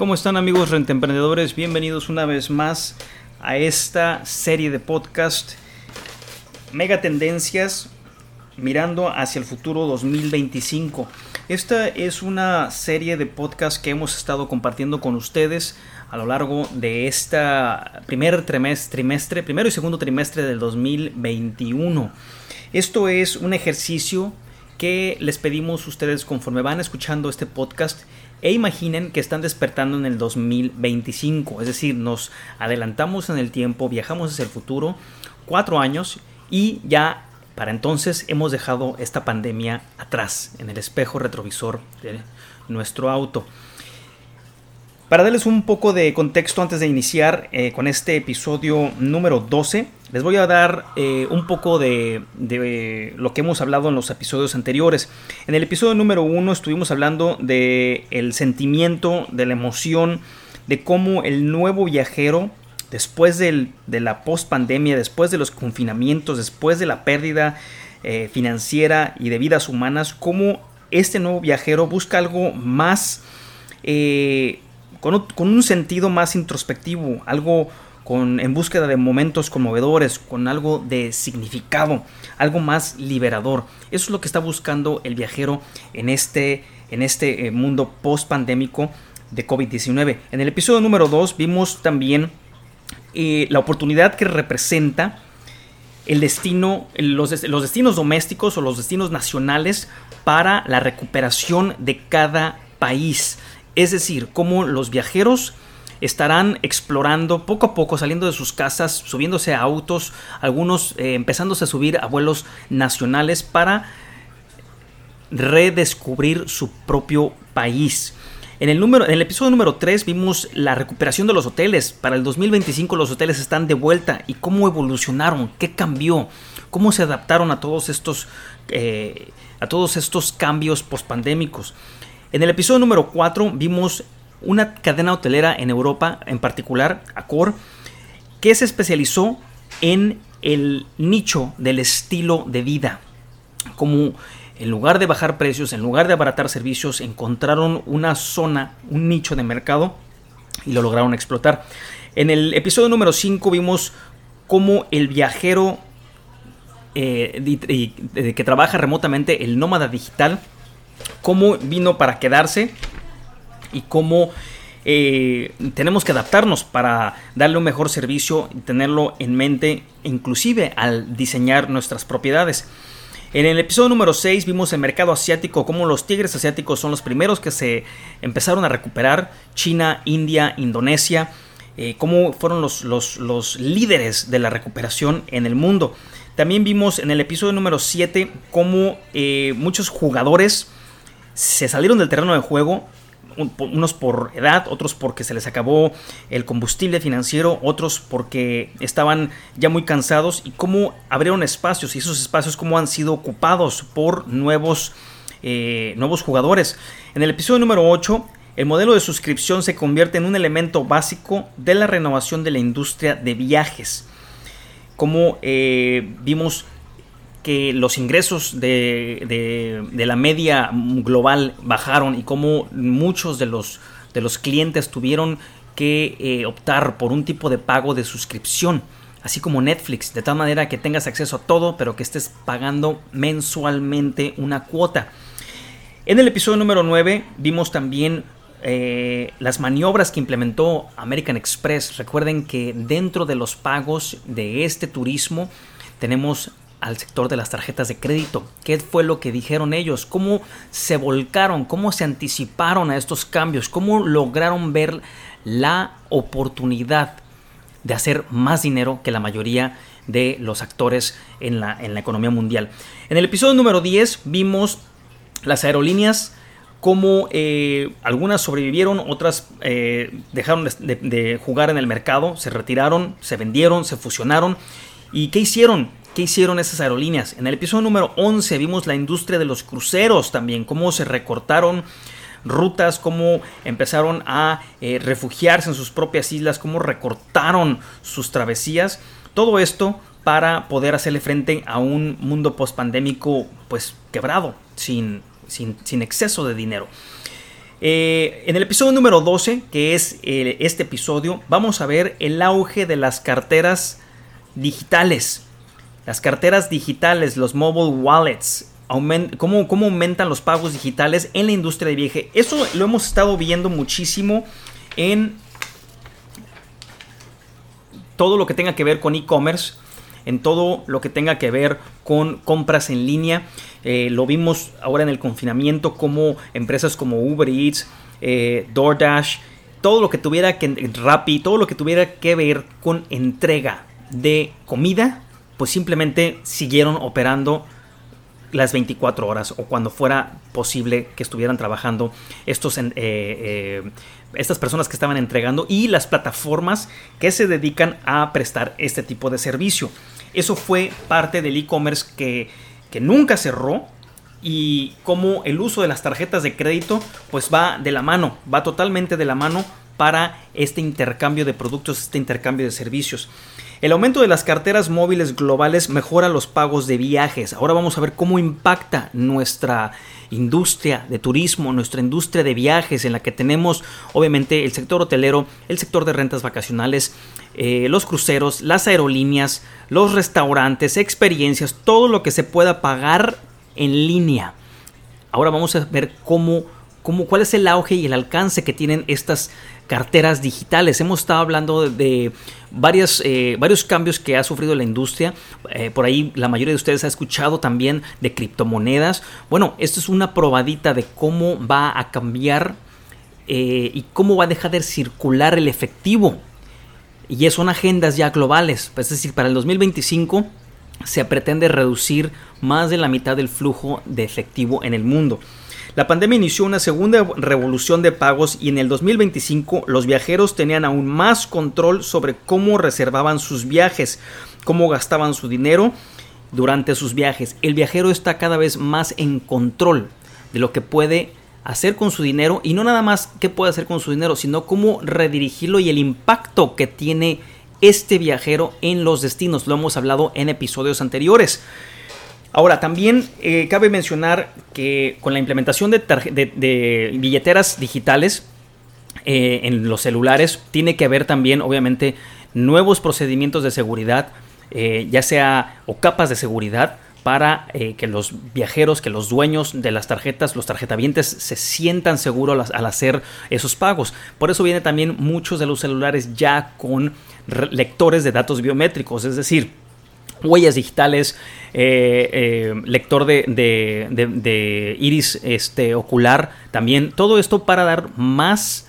¿Cómo están amigos rentemprendedores? Bienvenidos una vez más a esta serie de podcast Mega Tendencias mirando hacia el futuro 2025. Esta es una serie de podcasts que hemos estado compartiendo con ustedes a lo largo de esta primer trimestre, primero y segundo trimestre del 2021. Esto es un ejercicio que les pedimos ustedes conforme van escuchando este podcast e imaginen que están despertando en el 2025, es decir, nos adelantamos en el tiempo, viajamos hacia el futuro, cuatro años y ya para entonces hemos dejado esta pandemia atrás, en el espejo retrovisor de nuestro auto. Para darles un poco de contexto antes de iniciar eh, con este episodio número 12, les voy a dar eh, un poco de, lo que hemos hablado en los episodios anteriores. En el episodio número 1 estuvimos hablando del el sentimiento, de la emoción, de cómo el nuevo viajero, después de la post-pandemia, después de los confinamientos, después de la pérdida eh, financiera y de vidas humanas, cómo este nuevo viajero busca algo más con, un sentido más introspectivo, algo en búsqueda de momentos conmovedores, con algo de significado, algo más liberador. Eso es lo que está buscando el viajero en este, en este eh, mundo post pandémico de COVID-19. En el episodio número 2 vimos también eh, la oportunidad que representa el destino, los destinos domésticos o los destinos nacionales para la recuperación de cada país. Es decir, cómo los viajeros estarán explorando poco a poco, saliendo de sus casas, subiéndose a autos, algunos eh, empezándose a subir a vuelos nacionales para redescubrir su propio país. En el, número, en el episodio número 3 vimos la recuperación de los hoteles. Para el 2025 los hoteles están de vuelta y cómo evolucionaron, qué cambió, cómo se adaptaron a todos estos, eh, a todos estos cambios pospandémicos. En el episodio número 4 vimos una cadena hotelera en Europa, en particular Accor, que se especializó en el nicho del estilo de vida. Como en lugar de bajar precios, en lugar de abaratar servicios, encontraron una zona, un nicho de mercado y lo lograron explotar. En el episodio número 5 vimos cómo el viajero eh, que trabaja remotamente, el nómada digital, cómo vino para quedarse y cómo eh, tenemos que adaptarnos para darle un mejor servicio y tenerlo en mente, inclusive al diseñar nuestras propiedades. En el episodio número 6 vimos el mercado asiático, cómo los tigres asiáticos son los primeros que se empezaron a recuperar, China, India, Indonesia, eh, cómo fueron los, los, líderes de la recuperación en el mundo. También vimos en el episodio número 7 cómo eh, muchos jugadores se salieron del terreno de juego, unos por edad, otros porque se les acabó el combustible financiero, otros porque estaban ya muy cansados y cómo abrieron espacios y esos espacios cómo han sido ocupados por nuevos, eh, nuevos jugadores. En el episodio número 8 el modelo de suscripción se convierte en un elemento básico de la renovación de la industria de viajes. Como eh, vimos que los ingresos de, la media global bajaron y cómo muchos de los, de los clientes tuvieron que eh, optar por un tipo de pago de suscripción, así como Netflix, de tal manera que tengas acceso a todo, pero que estés pagando mensualmente una cuota. En el episodio número 9 vimos también eh, las maniobras que implementó American Express. Recuerden que dentro de los pagos de este turismo tenemos al sector de las tarjetas de crédito. ¿Qué fue lo que dijeron ellos? ¿Cómo se volcaron? ¿Cómo se anticiparon a estos cambios? ¿Cómo lograron ver la oportunidad de hacer más dinero que la mayoría de los actores en la, en la economía mundial? En el episodio número 10 vimos las aerolíneas cómo eh, algunas sobrevivieron, otras eh, dejaron de, jugar en el mercado, se retiraron, se vendieron, se fusionaron. ¿Y qué hicieron? ¿Qué hicieron esas aerolíneas? En el episodio número 11 vimos la industria de los cruceros también, cómo se recortaron rutas, cómo empezaron a eh, refugiarse en sus propias islas, cómo recortaron sus travesías. Todo esto para poder hacerle frente a un mundo post-pandémico pues quebrado, sin sin, exceso de dinero. Eh, en el episodio número 12, que es eh, este episodio, vamos a ver el auge de las carteras digitales. Las carteras digitales, los mobile wallets, cómo, cómo, aumentan los pagos digitales en la industria de viaje. Eso lo hemos estado viendo muchísimo en todo lo que tenga que ver con e-commerce en todo lo que tenga que ver con compras en línea. Eh, lo vimos ahora en el confinamiento como empresas como Uber Eats, eh, DoorDash, todo lo que tuviera que Rappi, todo lo que tuviera que ver con entrega de comida, pues simplemente siguieron operando las 24 horas o cuando fuera posible que estuvieran trabajando estos, eh, estas personas que estaban entregando y las plataformas que se dedican a prestar este tipo de servicio. Eso fue parte del e-commerce que, que nunca cerró y como el uso de las tarjetas de crédito pues va de la mano, va totalmente de la mano para este intercambio de productos, este intercambio de servicios. El aumento de las carteras móviles globales mejora los pagos de viajes. Ahora vamos a ver cómo impacta nuestra industria de turismo, nuestra industria de viajes, en la que tenemos obviamente el sector hotelero, el sector de rentas vacacionales, eh, los cruceros, las aerolíneas, los restaurantes, experiencias, todo lo que se pueda pagar en línea. Ahora vamos a ver cómo, cómo cuál es el auge y el alcance que tienen estas carteras digitales. Hemos estado hablando de, varias, eh, varios cambios que ha sufrido la industria. Eh, por ahí la mayoría de ustedes ha escuchado también de criptomonedas. Bueno, esto es una probadita de cómo va a cambiar eh, y cómo va a dejar de circular el efectivo. Y son agendas ya globales. Es decir, para el 2025 se pretende reducir más de la mitad del flujo de efectivo en el mundo. La pandemia inició una segunda revolución de pagos y en el 2025 los viajeros tenían aún más control sobre cómo reservaban sus viajes, cómo gastaban su dinero durante sus viajes. El viajero está cada vez más en control de lo que puede hacer con su dinero y no nada más qué puede hacer con su dinero, sino cómo redirigirlo y el impacto que tiene este viajero en los destinos. Lo hemos hablado en episodios anteriores. Ahora, también eh, cabe mencionar que con la implementación de, billeteras digitales eh, en los celulares, tiene que haber también, obviamente, nuevos procedimientos de seguridad, eh, ya sea o capas de seguridad para que los viajeros, que los dueños de las tarjetas, los tarjetavientes se sientan seguros al, hacer esos pagos. Por eso viene también muchos de los celulares ya con lectores de datos biométricos, es decir, huellas digitales, eh, eh, lector de, iris este, ocular, también todo esto para dar más,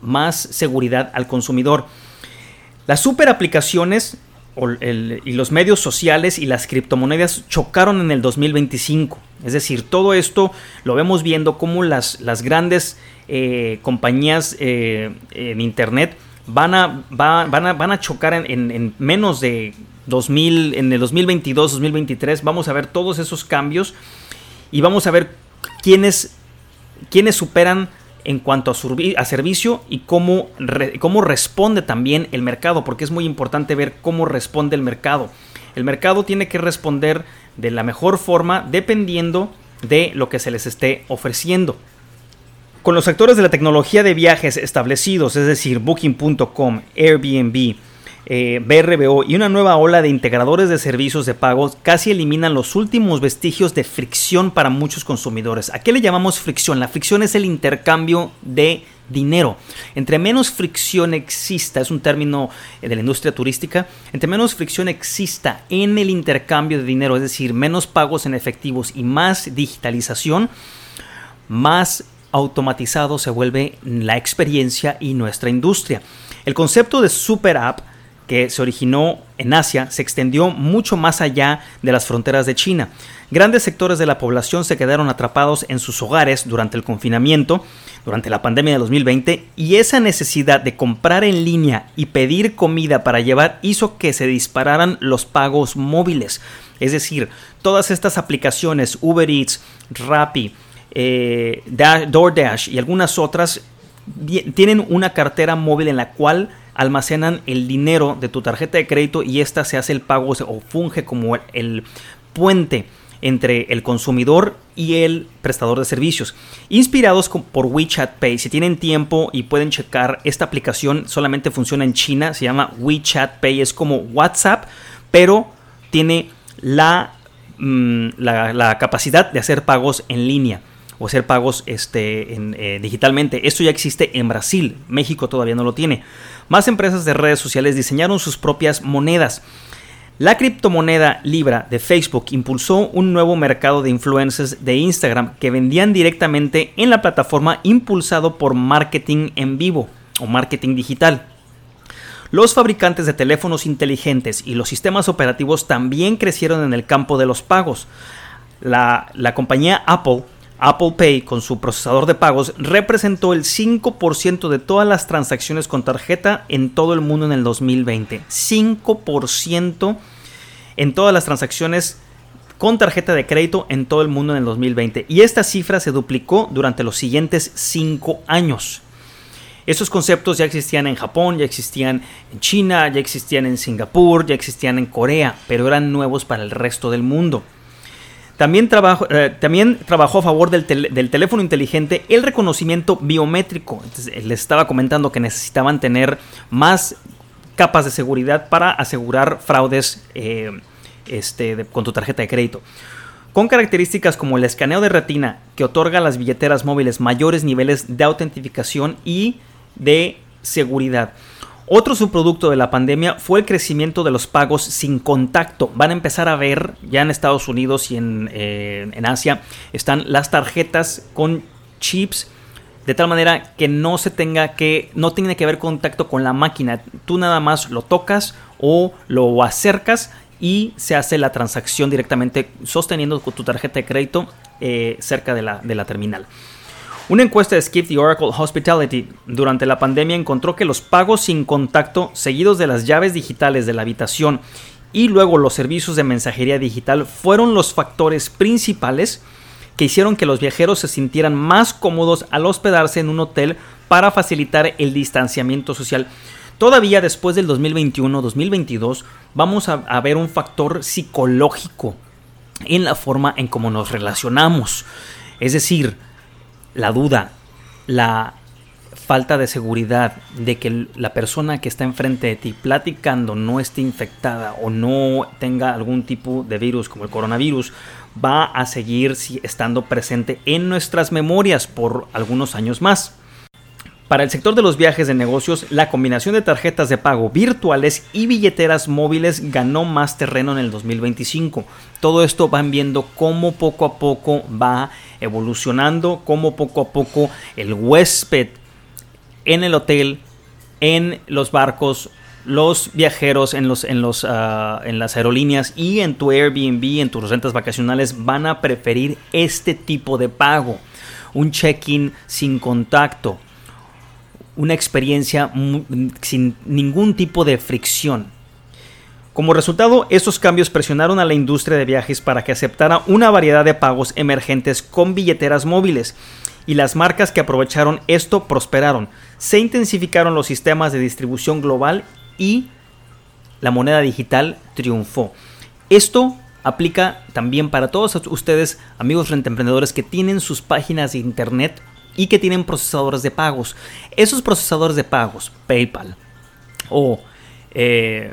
más seguridad al consumidor. Las super aplicaciones y los medios sociales y las criptomonedas chocaron en el 2025. Es decir, todo esto lo vemos viendo como las, las grandes eh, compañías en Internet van a, van a, van a chocar en, menos de 2000, en el 2022, 2023. Vamos a ver todos esos cambios y vamos a ver quiénes, quiénes superan en cuanto a, a servicio y cómo, cómo responde también el mercado, porque es muy importante ver cómo responde el mercado. El mercado tiene que responder de la mejor forma dependiendo de lo que se les esté ofreciendo. Con los sectores de la tecnología de viajes establecidos, es decir, Booking.com, Airbnb, eh, BRBO y una nueva ola de integradores de servicios de pagos casi eliminan los últimos vestigios de fricción para muchos consumidores. ¿A qué le llamamos fricción? La fricción es el intercambio de dinero. Entre menos fricción exista, es un término de la industria turística, entre menos fricción exista en el intercambio de dinero, es decir, menos pagos en efectivos y más digitalización, más automatizado se vuelve la experiencia y nuestra industria. El concepto de super app que se originó en Asia se extendió mucho más allá de las fronteras de China. Grandes sectores de la población se quedaron atrapados en sus hogares durante el confinamiento, durante la pandemia de 2020, y esa necesidad de comprar en línea y pedir comida para llevar hizo que se dispararan los pagos móviles. Es decir, todas estas aplicaciones, Uber Eats, Rappi, eh, DoorDash y algunas otras, tienen una cartera móvil en la cual almacenan el dinero de tu tarjeta de crédito y esta se hace el pago o funge como el puente entre el consumidor y el prestador de servicios. Inspirados por WeChat Pay, si tienen tiempo y pueden checar, esta aplicación solamente funciona en China, se llama WeChat Pay, es como WhatsApp, pero tiene la, mm, la, capacidad de hacer pagos en línea o hacer pagos este, eh, digitalmente. Esto ya existe en Brasil, México todavía no lo tiene. Más empresas de redes sociales diseñaron sus propias monedas. La criptomoneda Libra de Facebook impulsó un nuevo mercado de influencers de Instagram que vendían directamente en la plataforma impulsado por marketing en vivo o marketing digital. Los fabricantes de teléfonos inteligentes y los sistemas operativos también crecieron en el campo de los pagos. La, la compañía Apple Apple Pay con su procesador de pagos representó el 5% de todas las transacciones con tarjeta en todo el mundo en el 2020. 5% en todas las transacciones con tarjeta de crédito en todo el mundo en el 2020. Y esta cifra se duplicó durante los siguientes 5 años. Esos conceptos ya existían en Japón, ya existían en China, ya existían en Singapur, ya existían en Corea, pero eran nuevos para el resto del mundo. También, eh, también trabajó a favor del, teléfono inteligente el reconocimiento biométrico. les estaba comentando que necesitaban tener más capas de seguridad para asegurar fraudes eh, este, con tu tarjeta de crédito. Con características como el escaneo de retina que otorga a las billeteras móviles mayores niveles de autentificación y de seguridad. Otro subproducto de la pandemia fue el crecimiento de los pagos sin contacto. Van a empezar a ver, ya en Estados Unidos y en, eh, Asia, están las tarjetas con chips de tal manera que no se tenga que, no tiene que haber contacto con la máquina. Tú nada más lo tocas o lo acercas y se hace la transacción directamente sosteniendo tu tarjeta de crédito eh, cerca de la, de la terminal. Una encuesta de Skip the Oracle Hospitality durante la pandemia encontró que los pagos sin contacto, seguidos de las llaves digitales de la habitación y luego los servicios de mensajería digital, fueron los factores principales que hicieron que los viajeros se sintieran más cómodos al hospedarse en un hotel para facilitar el distanciamiento social. Todavía después del 2021-2022 vamos a, a, ver un factor psicológico en la forma en cómo nos relacionamos. Es decir, la duda, la falta de seguridad de que la persona que está enfrente de ti platicando no esté infectada o no tenga algún tipo de virus como el coronavirus va a seguir estando presente en nuestras memorias por algunos años más. Para el sector de los viajes de negocios, la combinación de tarjetas de pago virtuales y billeteras móviles ganó más terreno en el 2025. Todo esto van viendo cómo poco a poco va evolucionando, cómo poco a poco el huésped en el hotel, en los barcos, los viajeros en, los, en, los, ah, en las aerolíneas y en tu Airbnb, en tus rentas vacacionales, van a preferir este tipo de pago. Un check-in sin contacto una experiencia sin ningún tipo de fricción. Como resultado, estos cambios presionaron a la industria de viajes para que aceptara una variedad de pagos emergentes con billeteras móviles, y las marcas que aprovecharon esto prosperaron. Se intensificaron los sistemas de distribución global y la moneda digital triunfó. Esto aplica también para todos ustedes, amigos rentemprendedores, que tienen sus páginas de internet y que tienen procesadores de pagos. Esos procesadores de pagos, PayPal o eh,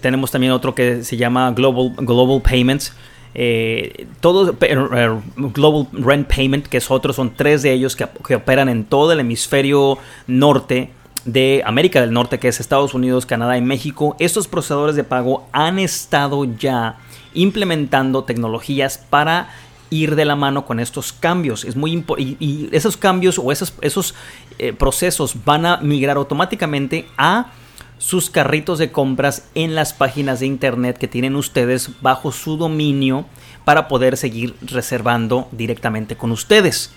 tenemos también otro que se llama Global, Global Payments. Eh, todo eh, Global Rent Payment, que es otro, son tres de ellos que, que, operan en todo el hemisferio norte de América del Norte, que es Estados Unidos, Canadá y México. Estos procesadores de pago han estado ya implementando tecnologías para ir de la mano con estos cambios. Es muy y, esos cambios o esos, esos eh, procesos van a migrar automáticamente a sus carritos de compras en las páginas de internet que tienen ustedes bajo su dominio para poder seguir reservando directamente con ustedes.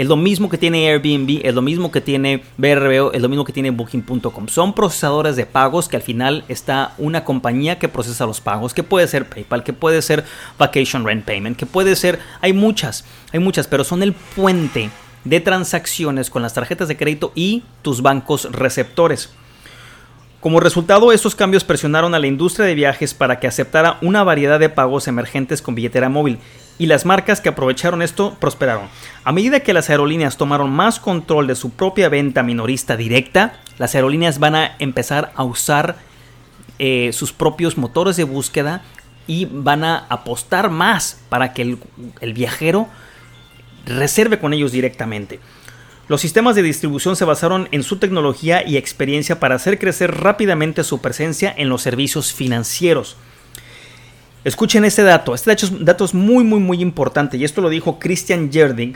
Es lo mismo que tiene Airbnb, es lo mismo que tiene BRBO, es lo mismo que tiene Booking.com. Son procesadores de pagos que al final está una compañía que procesa los pagos, que puede ser PayPal, que puede ser Vacation Rent Payment, que puede ser, hay muchas, hay muchas, pero son el puente de transacciones con las tarjetas de crédito y tus bancos receptores. Como resultado, estos cambios presionaron a la industria de viajes para que aceptara una variedad de pagos emergentes con billetera móvil, y las marcas que aprovecharon esto prosperaron. A medida que las aerolíneas tomaron más control de su propia venta minorista directa, las aerolíneas van a empezar a usar eh, sus propios motores de búsqueda y van a apostar más para que el viajero reserve con ellos directamente. Los sistemas de distribución se basaron en su tecnología y experiencia para hacer crecer rápidamente su presencia en los servicios financieros. Escuchen este dato, este dato es, muy muy muy importante. Y esto lo dijo Christian Jerding,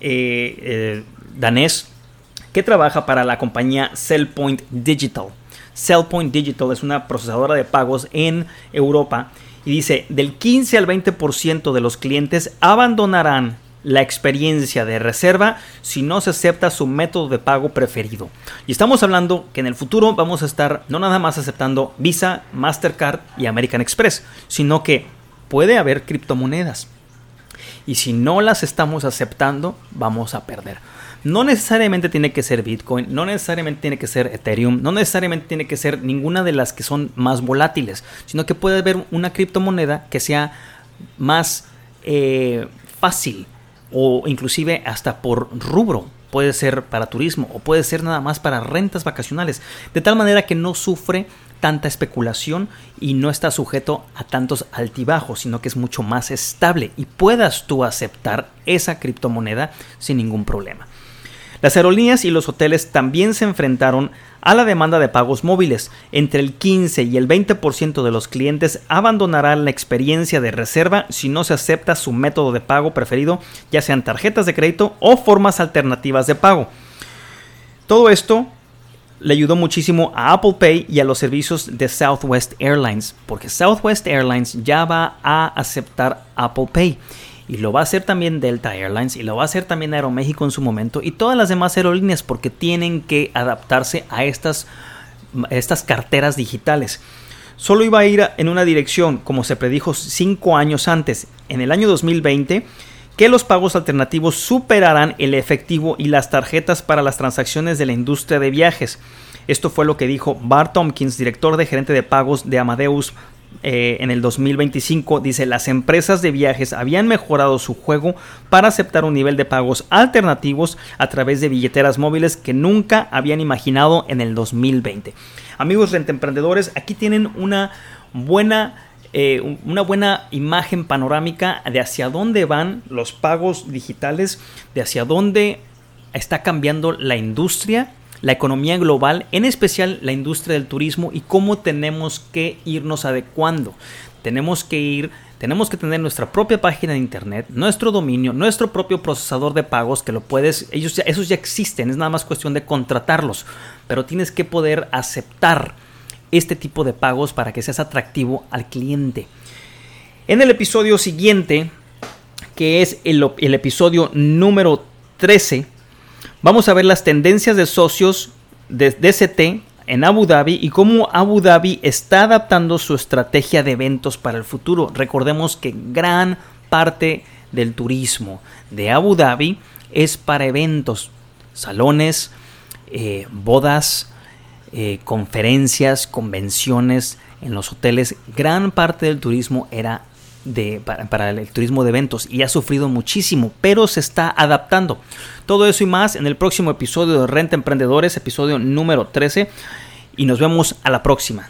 eh, eh, danés, que trabaja para la compañía Cellpoint Digital. Cellpoint Digital es una procesadora de pagos en Europa. Y dice, del 15 al 20% de los clientes abandonarán la experiencia de reserva si no se acepta su método de pago preferido. Y estamos hablando que en el futuro vamos a estar no nada más aceptando Visa, Mastercard y American Express, sino que puede haber criptomonedas. Y si no las estamos aceptando, vamos a perder. No necesariamente tiene que ser Bitcoin, no necesariamente tiene que ser Ethereum, no necesariamente tiene que ser ninguna de las que son más volátiles, sino que puede haber una criptomoneda que sea más eh, fácil o inclusive hasta por rubro. Puede ser para turismo o puede ser nada más para rentas vacacionales. De tal manera que no sufre tanta especulación y no está sujeto a tantos altibajos, sino que es mucho más estable y puedas tú aceptar esa criptomoneda sin ningún problema. Las aerolíneas y los hoteles también se enfrentaron a la demanda de pagos móviles. Entre el 15 y el 20% de los clientes abandonarán la experiencia de reserva si no se acepta su método de pago preferido, ya sean tarjetas de crédito o formas alternativas de pago. Todo esto le ayudó muchísimo a Apple Pay y a los servicios de Southwest Airlines, porque Southwest Airlines ya va a aceptar Apple Pay y lo va a hacer también Delta Airlines y lo va a hacer también Aeroméxico en su momento y todas las demás aerolíneas porque tienen que adaptarse a estas, estas carteras digitales. Solo iba a ir en una dirección, como se predijo cinco años antes, en el año 2020, que los pagos alternativos superarán el efectivo y las tarjetas para las transacciones de la industria de viajes. Esto fue lo que dijo Bart Tompkins, director de gerente de pagos de Amadeus eh, en el 2025 dice las empresas de viajes habían mejorado su juego para aceptar un nivel de pagos alternativos a través de billeteras móviles que nunca habían imaginado en el 2020. Amigos rentemprendedores, aquí tienen una buena eh, una buena imagen panorámica de hacia dónde van los pagos digitales, de hacia dónde está cambiando la industria la economía global, en especial la industria del turismo y cómo tenemos que irnos adecuando. Tenemos que ir, tenemos que tener nuestra propia página de internet, nuestro dominio, nuestro propio procesador de pagos que lo puedes, ellos ya, esos ya existen, es nada más cuestión de contratarlos, pero tienes que poder aceptar este tipo de pagos para que seas atractivo al cliente. En el episodio siguiente, que es el, el episodio número 13, Vamos a ver las tendencias de socios de DCT en Abu Dhabi y cómo Abu Dhabi está adaptando su estrategia de eventos para el futuro. Recordemos que gran parte del turismo de Abu Dhabi es para eventos, salones, eh, bodas, eh, conferencias, convenciones en los hoteles. Gran parte del turismo era de, para, el turismo de eventos y ha sufrido muchísimo, pero se está adaptando. Todo eso y más en el próximo episodio de Renta Emprendedores, episodio número 13, y nos vemos a la próxima.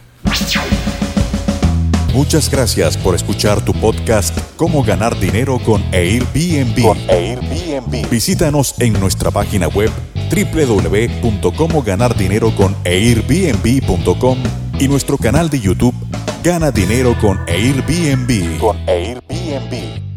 Muchas gracias por escuchar tu podcast Cómo ganar dinero con Airbnb. Con Airbnb. Visítanos en nuestra página web www.comoganardinero.airbnb.com y nuestro canal de YouTube Gana dinero con Airbnb. Con Airbnb.